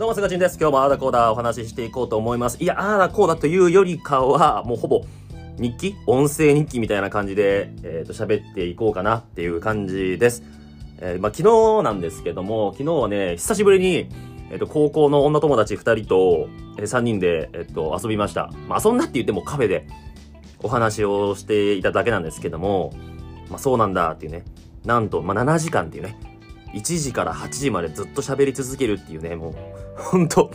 どうも、すがちんです。今日もあーだこーだお話ししていこうと思います。いや、あーだこーだというよりかは、もうほぼ日記？音声日記みたいな感じで、えっ、ー、と、喋っていこうかなっていう感じです。えー、まあ、昨日なんですけども、昨日はね、久しぶりに、えっ、ー、と、高校の女友達2人と、えー、3人で、えっ、と、遊びました。まあ、遊んだって言ってもカフェでお話をしていただけなんですけども、まあ、そうなんだっていうね。なんと、まあ、7時間っていうね。1時から8時までずっと喋り続けるっていうね、もう、ほんと、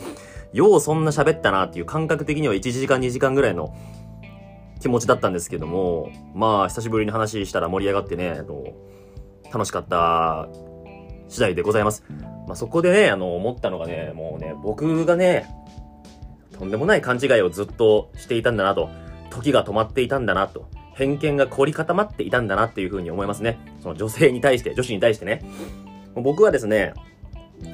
ようそんな喋ったなっていう感覚的には1時間2時間ぐらいの気持ちだったんですけども、まあ、久しぶりに話したら盛り上がってね、あの、楽しかった次第でございます。まあ、そこでね、あの、思ったのがね、もうね、僕がね、とんでもない勘違いをずっとしていたんだなと、時が止まっていたんだなと、偏見が凝り固まっていたんだなっていうふうに思いますね。その女性に対して、女子に対してね。僕はですね、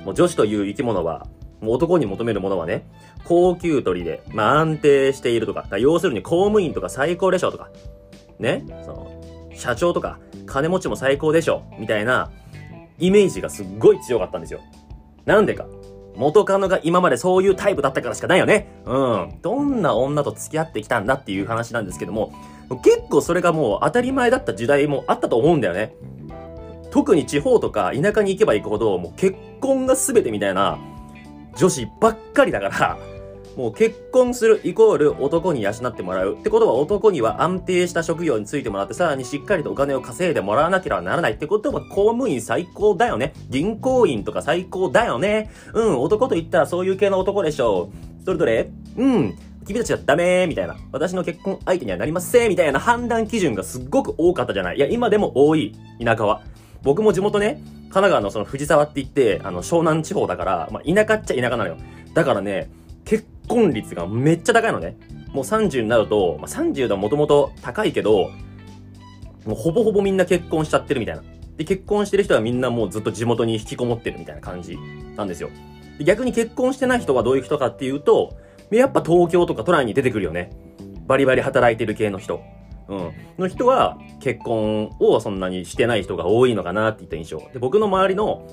もう女子という生き物は、男に求めるものはね、高級取りで、まあ安定しているとか、か要するに公務員とか最高でしょとか、ね、その、社長とか、金持ちも最高でしょみたいな、イメージがすっごい強かったんですよ。なんでか。元カノが今までそういうタイプだったからしかないよね。うん。どんな女と付き合ってきたんだっていう話なんですけども、結構それがもう当たり前だった時代もあったと思うんだよね。特に地方とか田舎に行けば行くほど、もう結婚が全てみたいな女子ばっかりだから、もう結婚するイコール男に養ってもらう。ってことは男には安定した職業についてもらってさらにしっかりとお金を稼いでもらわなければならないってことは公務員最高だよね。銀行員とか最高だよね。うん、男と言ったらそういう系の男でしょう。それぞれ？うん、君たちはダメーみたいな。私の結婚相手にはなりませんみたいな判断基準がすっごく多かったじゃない。いや、今でも多い。田舎は。僕も地元ね、神奈川のその藤沢って言って、あの、湘南地方だから、まあ、田舎っちゃ田舎なのよ。だからね、結婚率がめっちゃ高いのね。もう30になると、まあ、30でもともと高いけど、もうほぼほぼみんな結婚しちゃってるみたいな。で、結婚してる人はみんなもうずっと地元に引きこもってるみたいな感じなんですよ。で逆に結婚してない人はどういう人かっていうと、やっぱ東京とか都内に出てくるよね。バリバリ働いてる系の人。うん。の人は結婚をそんなにしてない人が多いのかなっていった印象。で、僕の周りの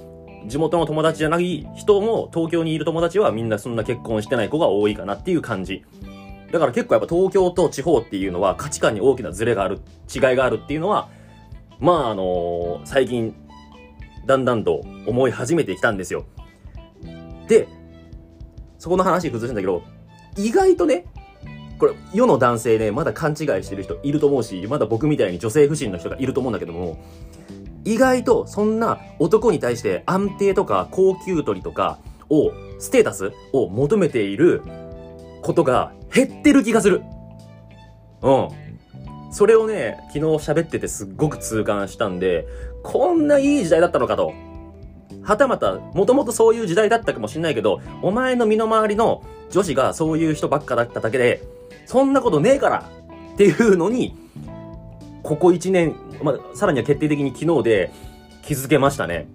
地元の友達じゃない人も東京にいる友達はみんなそんな結婚してない子が多いかなっていう感じ。だから結構やっぱ東京と地方っていうのは価値観に大きなズレがある、違いがあるっていうのは、まああのー、最近、だんだんと思い始めてきたんですよ。で、そこの話崩すんだけど、意外とね、これ、世の男性ね、まだ勘違いしてる人いると思うし、まだ僕みたいに女性不信の人がいると思うんだけども、意外とそんな男に対して安定とか高級取りとかを、ステータスを求めていることが減ってる気がする。うん。それをね、昨日喋っててすっごく痛感したんで、こんないい時代だったのかと。はたまた、もともとそういう時代だったかもしんないけど、お前の身の回りの女子がそういう人ばっかだっただけで、そんなことねえからっていうのに、ここ1年、まあ、さらには決定的に昨日で気づけましたね。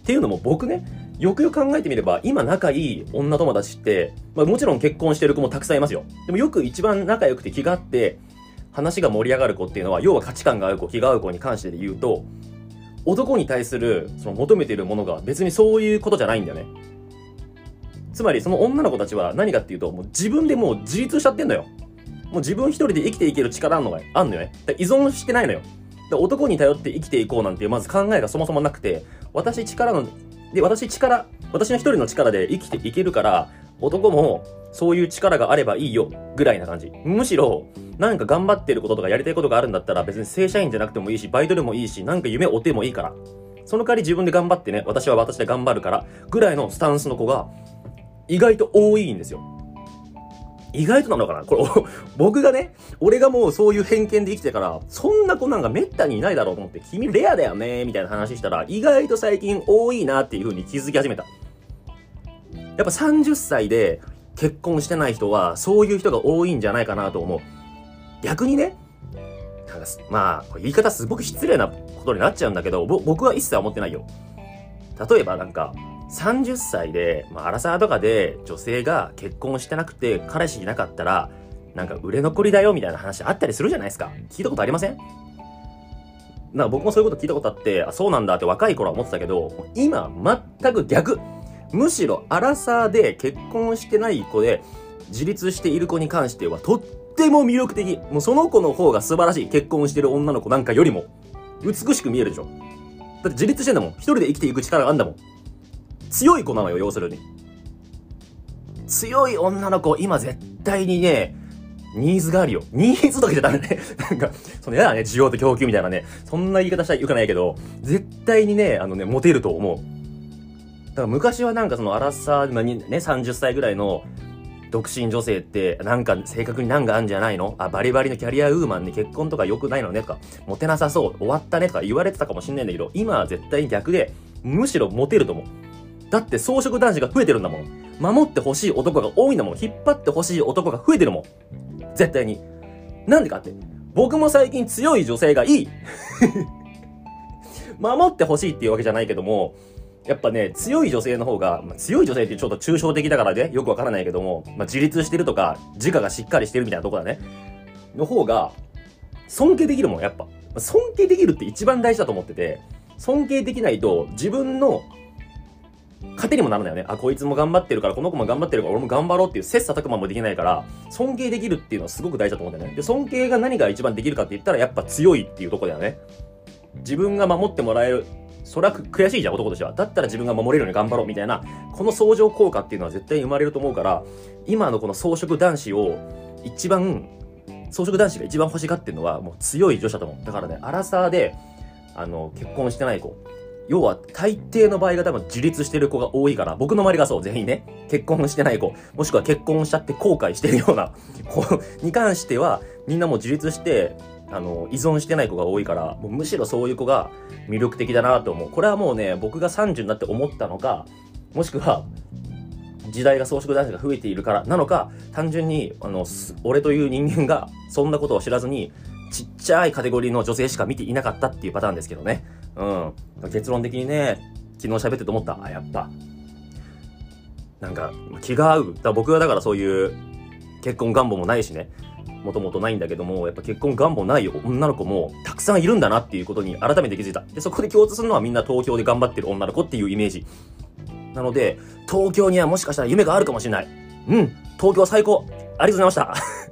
っていうのも僕ね、よくよく考えてみれば、今仲いい女友達って、まあ、もちろん結婚してる子もたくさんいますよ。でもよく一番仲良くて気があって、話が盛り上がる子っていうのは、要は価値観が合う子、気が合う子に関してで言うと、男に対する、その求めているものが別にそういうことじゃないんだよね。つまりその女の子たちは何かっていうと、もう自分でもう自立しちゃってんのよ。もう自分一人で生きていける力あんのが、あんのよね。依存してないのよ。男に頼って生きていこうなんていうまず考えがそもそもなくて、私力の、で、私力、私の一人の力で生きていけるから、男もそういう力があればいいよ、ぐらいな感じ。むしろ、なんか頑張ってることとかやりたいことがあるんだったら別に正社員じゃなくてもいいし、バイトでもいいし、なんか夢を追ってもいいから。その代わり自分で頑張ってね、私は私で頑張るから、ぐらいのスタンスの子が、意外と多いんですよ。意外となのかな？これ、僕がね、俺がもうそういう偏見で生きてから、そんな子なんか滅多にいないだろうと思って、君レアだよねみたいな話したら、意外と最近多いなっていう風に気づき始めた。やっぱ30歳で結婚してない人は、そういう人が多いんじゃないかなと思う。逆にね、なんかまあ、言い方すごく失礼なことになっちゃうんだけど、僕は一切思ってないよ。例えばなんか、30歳で、まあ、アラサーとかで女性が結婚してなくて彼氏いなかったら、なんか売れ残りだよみたいな話あったりするじゃないですか。聞いたことありません？なんか僕もそういうこと聞いたことあって、あ、そうなんだって若い頃は思ってたけど、今、全く逆。むしろ、アラサーで結婚してない子で、自立している子に関しては、とっても魅力的。もうその子の方が素晴らしい。結婚してる女の子なんかよりも、美しく見えるでしょ。だって自立してんだもん。一人で生きていく力があんだもん。強い子なのよ、要するに。強い女の子、今絶対にね、ニーズがあるよ。ニーズとか言っちゃダメね。なんか、その嫌だね、需要と供給みたいなね。そんな言い方したらよくないけど、絶対にね、あのね、モテると思う。だから昔はなんかそのアラサー、ね、30歳ぐらいの独身女性って、なんか正確になんかあんじゃないの？あ、バリバリのキャリアウーマンに結婚とか良くないのねとか、モテなさそう、終わったねとか言われてたかもしんないんだけど、今は絶対に逆で、むしろモテると思う。だって装飾男子が増えてるんだもん。守ってほしい男が多いんだもん。引っ張ってほしい男が増えてるもん。絶対に。なんでかって。僕も最近強い女性がいい 守ってほしいっていうわけじゃないけども、やっぱね、強い女性の方が、まあ、強い女性ってちょっと抽象的だからね、よくわからないけども、まあ、自立してるとか、自我がしっかりしてるみたいなとこだね。の方が、尊敬できるもん、やっぱ。尊敬できるって一番大事だと思ってて、尊敬できないと、自分の糧にもならないよね。あ、こいつも頑張ってるから、この子も頑張ってるから、俺も頑張ろうっていう切磋琢磨もできないから、尊敬できるっていうのはすごく大事だと思うんだよね。で、尊敬が何が一番できるかって言ったら、やっぱ強いっていうとこだよね。自分が守ってもらえる。それは悔しいじゃん、男としては。だったら自分が守れるように頑張ろうみたいな、この相乗効果っていうのは絶対に生まれると思うから、今のこの装飾男子を一番、装飾男子が一番欲しがってるのは、もう強い女子だと思う。だからね、アラサーで、あの、結婚してない子。要は、大抵の場合が多分自立してる子が多いから、僕の周りがそう、全員ね、結婚してない子、もしくは結婚しちゃって後悔してるような子に関しては、みんなも自立して、あの、依存してない子が多いから、もうむしろそういう子が魅力的だなと思う。これはもうね、僕が30になって思ったのか、もしくは、時代が装飾男子が増えているからなのか、単純に、あの、俺という人間がそんなことを知らずに、ちっちゃいカテゴリーの女性しか見ていなかったっていうパターンですけどね。うん。結論的にね、昨日喋ってて思った。あ、やっぱ、なんか、気が合う。だ僕はだからそういう結婚願望もないしね。もともとないんだけども、やっぱ結婚願望ない女の子もたくさんいるんだなっていうことに改めて気づいた。で、そこで共通するのはみんな東京で頑張ってる女の子っていうイメージ。なので、東京にはもしかしたら夢があるかもしれない。うん、東京最高。ありがとうございました。